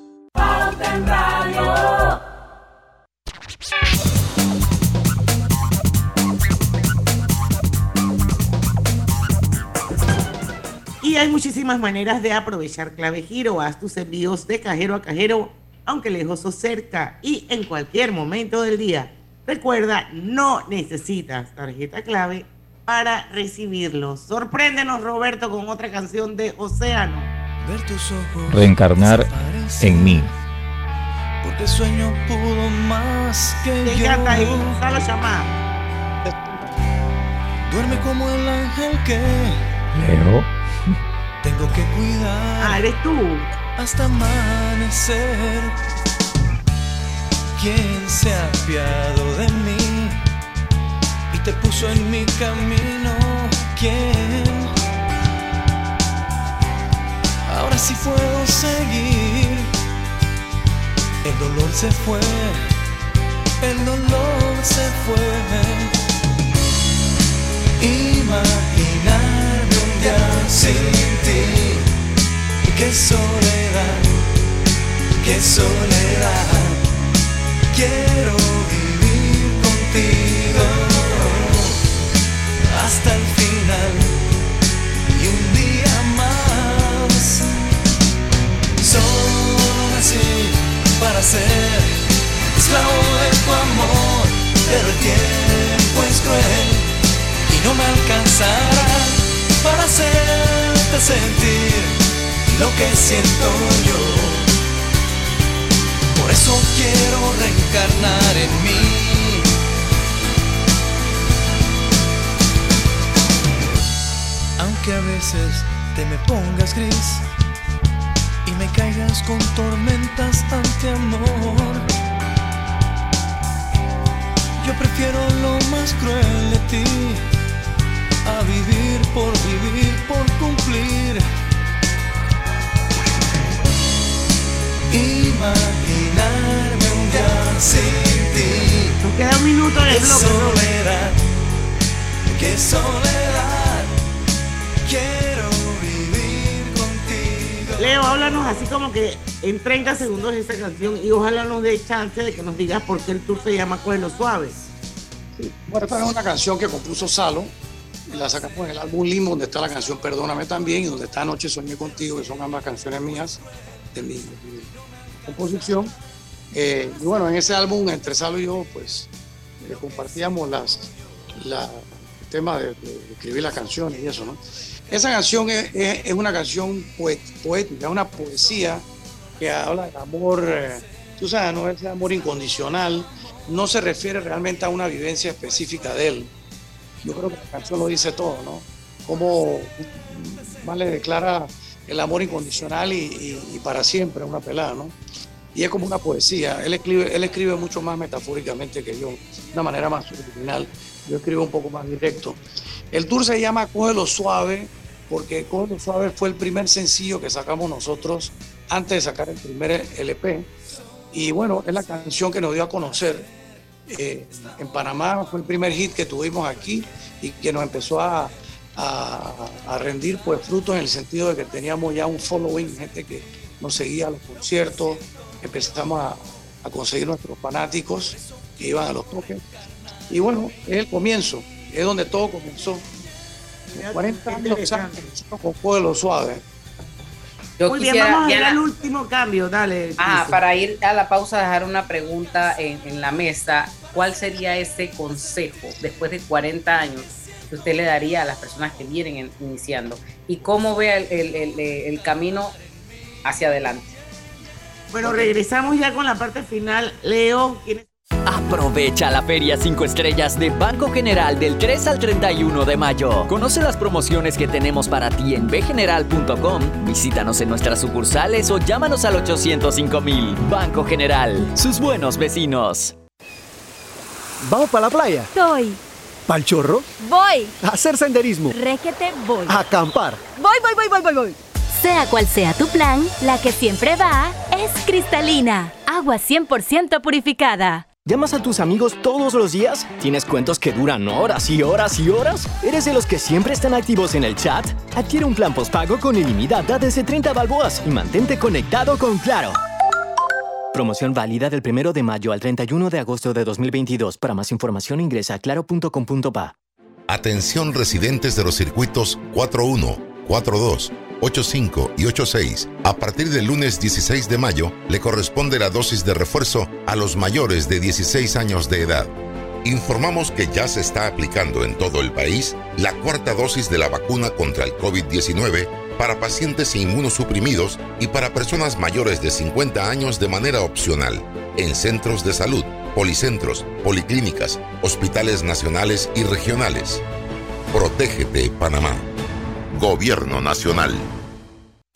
parameña. Y hay muchísimas maneras de aprovechar clave giro. Haz tus envíos de cajero a cajero, aunque lejos o cerca y en cualquier momento del día. Recuerda, no necesitas tarjeta clave para recibirlos. Sorpréndenos, Roberto, con otra canción de Océano. Ver tus ojos. Reencarnar en mí. Porque el sueño pudo más que ¿Quién yo. canta ahí? Gonzalo Chamá. Duerme como el ángel que Leo. tengo que cuidar. Ah, eres tú. Hasta amanecer. ¿Quién se ha apiado de mí y te puso en mi camino? ¿Quién? Ahora sí puedo seguir. El dolor se fue. El dolor se fue. Imaginarme un día sin ti. Qué soledad, qué soledad. Quiero vivir contigo hasta el para ser esclavo de tu amor, pero el tiempo es cruel y no me alcanzará para hacerte sentir lo que siento yo. Por eso quiero reencarnar en mí. Aunque a veces te me pongas gris caigas con tormentas ante amor. Yo prefiero lo más cruel de ti a vivir por vivir, por cumplir. Imaginarme un día sin ti. Nos queda un minuto de Qué bloque, Robert. soledad, qué soledad. Leo, háblanos así como que en 30 segundos de esta canción y ojalá nos dé chance de que nos digas por qué el tour se llama Cuelo Suave. Bueno, esta es una canción que compuso Salo. y La sacamos en el álbum Limbo, donde está la canción Perdóname también y donde está Anoche Soñé Contigo, que son ambas canciones mías de mi, composición. Eh, y bueno, en ese álbum, entre Salo y yo, pues eh, compartíamos las, tema de, escribir las canciones y eso, ¿no? Esa canción es, una canción poética, una poesía que habla del amor, eh, tú sabes, ¿no? Ese amor incondicional, no se refiere realmente a una vivencia específica de él. Yo creo que la canción lo dice todo, ¿no? Cómo más le declara el amor incondicional y, para siempre una pelada, ¿no? Y es como una poesía. Él escribe, él escribe mucho más metafóricamente que yo, de una manera más subliminal. Yo escribo un poco más directo. El tour se llama Cógelo Suave, porque Cógelo Suave fue el primer sencillo que sacamos nosotros antes de sacar el primer LP. Y bueno, es la canción que nos dio a conocer. Eh, en Panamá fue el primer hit que tuvimos aquí y que nos empezó a, a- a rendir pues frutos en el sentido de que teníamos ya un following, gente que nos seguía a los conciertos, empezamos a, a conseguir nuestros fanáticos que iban a los toques. Y bueno, es el comienzo, es donde todo comenzó. 40 años con Pueblo Suave. Yo Muy bien, vamos a ir Diana- al último cambio, dale. Ah, para ir a la pausa, dejar una pregunta en, en la mesa. ¿Cuál sería ese consejo después de 40 años que usted le daría a las personas que vienen en- iniciando? ¿Y cómo ve el, el- el- el camino hacia adelante? Bueno, regresamos ya con la parte final. Leo, ¿quién es? Aprovecha la Feria 5 Estrellas de Banco General del 3 al 31 de mayo. Conoce las promociones que tenemos para ti en bgeneral.com. Visítanos en nuestras sucursales o llámanos al 805 mil. Banco General, sus buenos vecinos. ¿Vamos para la playa? Estoy. ¿Pal chorro? Voy. ¿A hacer senderismo? Requete voy. ¿A acampar? Voy, voy, voy, voy, voy, voy. Sea cual sea tu plan, la que siempre va es cristalina. Agua 100% purificada. ¿Llamas a tus amigos todos los días? ¿Tienes cuentos que duran horas y horas y horas? ¿Eres de los que siempre están activos en el chat? Adquiere un plan postpago con ilimitada desde 30 balboas y mantente conectado con Claro. Promoción válida del 1 de mayo al 31 de agosto de 2022. Para más información ingresa a claro.com.pa. Atención residentes de los circuitos 41, 42, 85 y 86. A partir del lunes 16 de mayo le corresponde la dosis de refuerzo a los mayores de 16 años de edad. Informamos que ya se está aplicando en todo el país la cuarta dosis de la vacuna contra el COVID-19 para pacientes inmunosuprimidos y para personas mayores de 50 años de manera opcional en centros de salud, policentros, policlínicas, hospitales nacionales y regionales. Protégete, Panamá. Gobierno Nacional.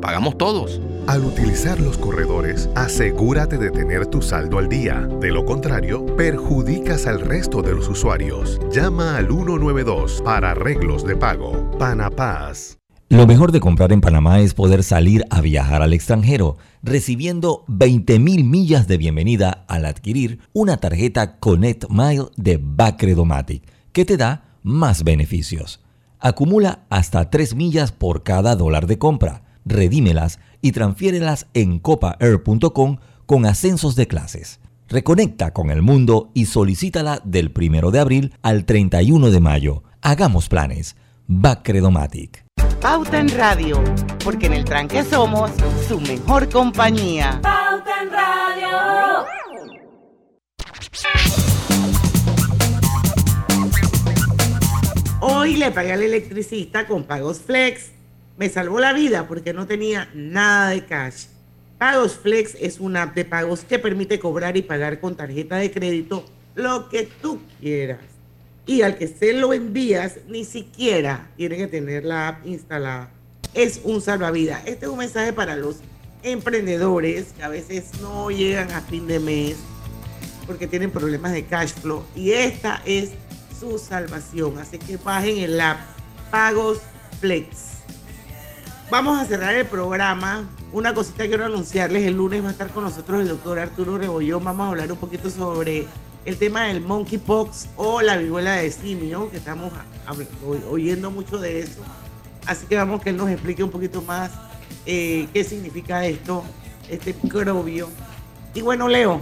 pagamos todos. Al utilizar los corredores, asegúrate de tener tu saldo al día. De lo contrario, perjudicas al resto de los usuarios. Llama al 192 para arreglos de pago. Panapaz. Lo mejor de comprar en Panamá es poder salir a viajar al extranjero, recibiendo 20.000 millas de bienvenida al adquirir una tarjeta Connect Mile de Bacredomatic, que te da más beneficios. Acumula hasta 3 millas por cada dólar de compra, redímelas y transfiérelas en copaair.com con ascensos de clases. Reconecta con el mundo y solicítala del 1 de abril al 31 de mayo. Hagamos planes. Bacredomatic. Pauta en Radio, porque en el tranque somos su mejor compañía. Pauta en Radio. Hoy le pagué al electricista con Pagos Flex. Me salvó la vida porque no tenía nada de cash. Pagos Flex es una app de pagos que permite cobrar y pagar con tarjeta de crédito lo que tú quieras. Y al que se lo envías, ni siquiera tiene que tener la app instalada. Es un salvavidas. Este es un mensaje para los emprendedores que a veces no llegan a fin de mes porque tienen problemas de cash flow y esta es su salvación. Así que bajen el app Pagos Flex. Vamos a cerrar el programa. Una cosita quiero anunciarles, el lunes va a estar con nosotros el doctor Arturo Rebollón. Vamos a hablar un poquito sobre el tema del monkeypox o la viruela de simio, que estamos oyendo mucho de eso. Así que vamos que él nos explique un poquito más eh, qué significa esto, este microbio. Y bueno, Leo,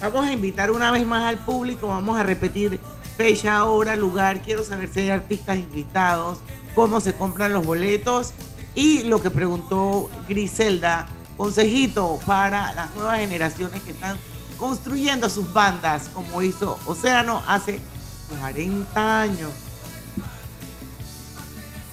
vamos a invitar una vez más al público, vamos a repetir fecha, hora, lugar. Quiero saber si hay artistas invitados, cómo se compran los boletos y lo que preguntó Griselda, consejito para las nuevas generaciones que están construyendo sus bandas como hizo Océano hace 40 años.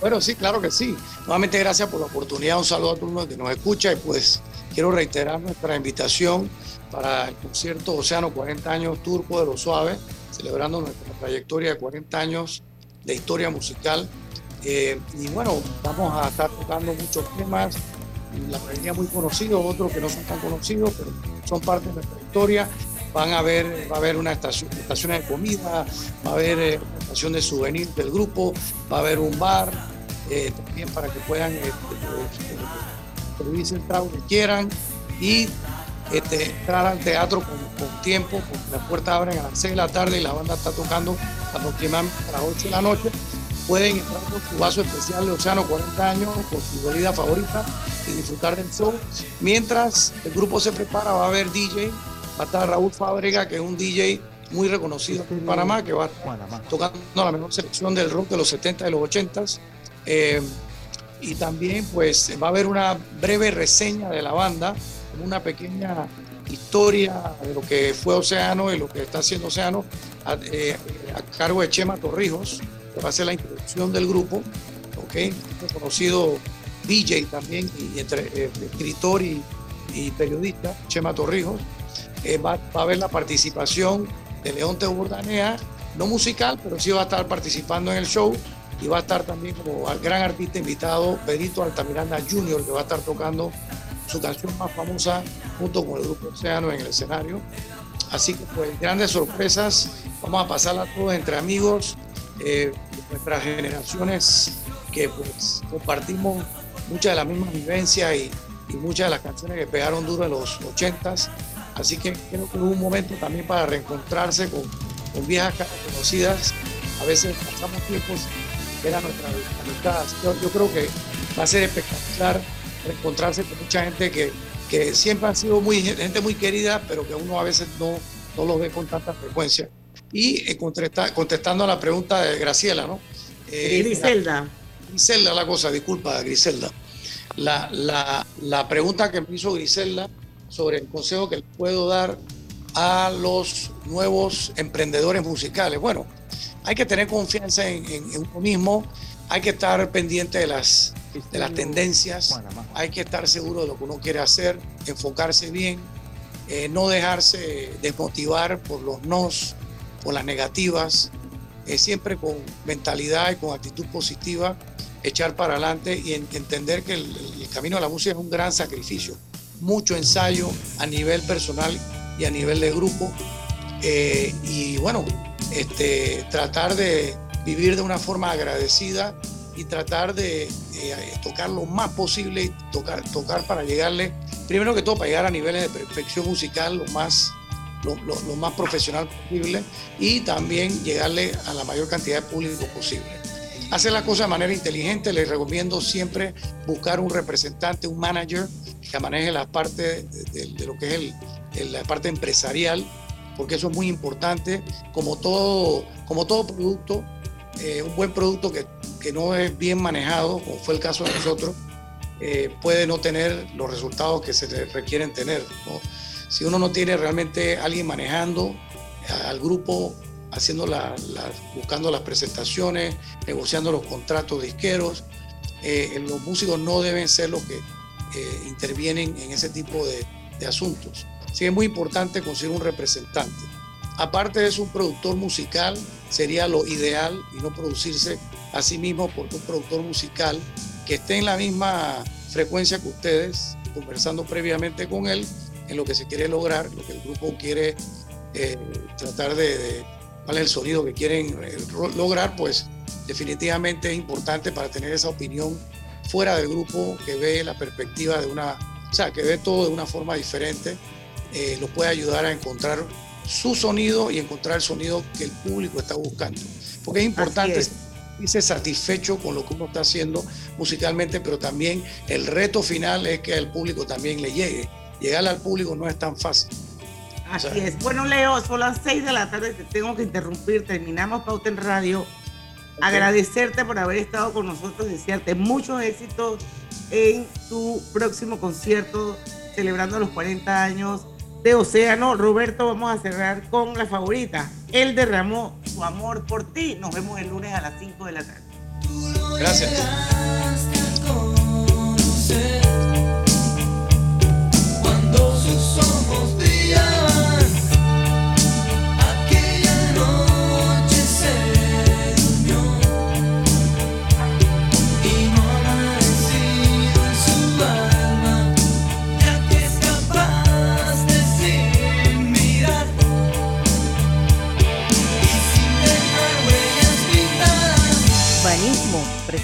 Bueno, sí, claro que sí. Nuevamente gracias por la oportunidad. Un saludo a todo el mundo que nos escucha y pues quiero reiterar nuestra invitación para el concierto Océano 40 años Turco de los Suaves, celebrando nuestra trayectoria de 40 años de historia musical. Eh, y bueno, vamos a estar tocando muchos temas, la mayoría muy conocidos, otros que no son tan conocidos, pero son parte de nuestra historia. Van a ver, va a haber una estación, estaciones de comida, va a haber eh, estación de souvenirs del grupo, va a haber un bar, eh, también para que puedan eh, servirse el trago que quieran y este, entrar al teatro con, con, tiempo, porque las puertas abren a las 6 de la tarde y la banda está tocando aproximadamente a las 8 de la noche pueden entrar con su vaso especial de Océano 40 años, con su bebida favorita y disfrutar del show. Mientras el grupo se prepara, va a haber DJ, va a estar Raúl Fábrega, que es un DJ muy reconocido en Panamá, que va tocando la mejor selección del rock de los 70 y los 80. Eh, y también pues va a haber una breve reseña de la banda, una pequeña historia de lo que fue Océano y lo que está haciendo Océano a, eh, a cargo de Chema Torrijos, va a ser la introducción del grupo, ¿ok? Reconocido DJ también, y entre, eh, escritor y, periodista, Chema Torrijos. Eh, va, a haber la participación de León Teobordanea, no musical, pero sí va a estar participando en el show y va a estar también como gran artista invitado Benito Altamiranda Jr., que va a estar tocando su canción más famosa junto con el grupo Océano en el escenario. Así que pues grandes sorpresas, vamos a pasarla todos entre amigos, eh, nuestras generaciones que pues, compartimos muchas de las mismas vivencias y, muchas de las canciones que pegaron duro en los 80s. Así que creo que hubo un momento también para reencontrarse con, viejas conocidas. A veces pasamos tiempos que era nuestra amistad. Yo, creo que va a ser espectacular reencontrarse con mucha gente que, siempre han sido gente muy querida, pero que uno a veces no, no los ve con tanta frecuencia. Y eh, contestando a la pregunta de Graciela, ¿no? Eh, Griselda. Griselda, la cosa, disculpa, Griselda. La, la, la, pregunta que me hizo Griselda sobre el consejo que le puedo dar a los nuevos emprendedores musicales. Bueno, hay que tener confianza en, uno mismo, hay que estar pendiente de las, de las tendencias, hay que estar seguro de lo que uno quiere hacer, enfocarse bien, eh, no dejarse desmotivar por los nos, por las negativas, eh, siempre con mentalidad y con actitud positiva, echar para adelante y entender que el, camino a la música es un gran sacrificio, mucho ensayo a nivel personal y a nivel de grupo. Eh, y bueno, este, tratar de vivir de una forma agradecida y tratar de eh, tocar lo más posible y tocar, tocar para llegarle, primero que todo, para llegar a niveles de perfección musical lo más lo, más profesional posible y también llegarle a la mayor cantidad de público posible. Hacer las cosas de manera inteligente, les recomiendo siempre buscar un representante, un manager que maneje la parte de, lo que es el, la parte empresarial, porque eso es muy importante. Como todo, como todo producto, eh, un buen producto que, no es bien manejado, como fue el caso de nosotros, eh, puede no tener los resultados que se requieren tener. Si uno no tiene realmente alguien manejando al grupo, haciendo la, buscando las presentaciones, negociando los contratos disqueros, eh, los músicos no deben ser los que eh, intervienen en ese tipo de, asuntos. Así que es muy importante conseguir un representante. Aparte de eso, un productor musical sería lo ideal y no producirse a sí mismo porque un productor musical que esté en la misma frecuencia que ustedes, conversando previamente con él en lo que se quiere lograr, lo que el grupo quiere eh, tratar de, de, cuál es el sonido que quieren eh, lograr, pues definitivamente es importante para tener esa opinión fuera del grupo que ve la perspectiva de una, o sea, que ve todo de una forma diferente, eh, lo puede ayudar a encontrar su sonido y encontrar el sonido que el público está buscando. Porque es importante irse satisfecho con lo que uno está haciendo musicalmente, pero también el reto final es que al público también le llegue. Llegar al público no es tan fácil. Así es. Bueno, Leo, son las 6 de la tarde, te tengo que interrumpir. Terminamos Pauta en Radio. Agradecerte por haber estado con nosotros, desearte muchos éxitos en tu próximo concierto celebrando los 40 años de Océano. Roberto, vamos a cerrar con la favorita. Él derramó su amor por ti. Nos vemos el lunes a las 5 de la tarde. Gracias.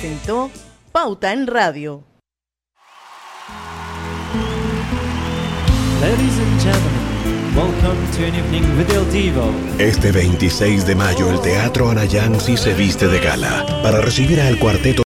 Presentó Pauta en Radio. Este 26 de mayo el Teatro Anayansi se viste de gala. Para recibir al cuarteto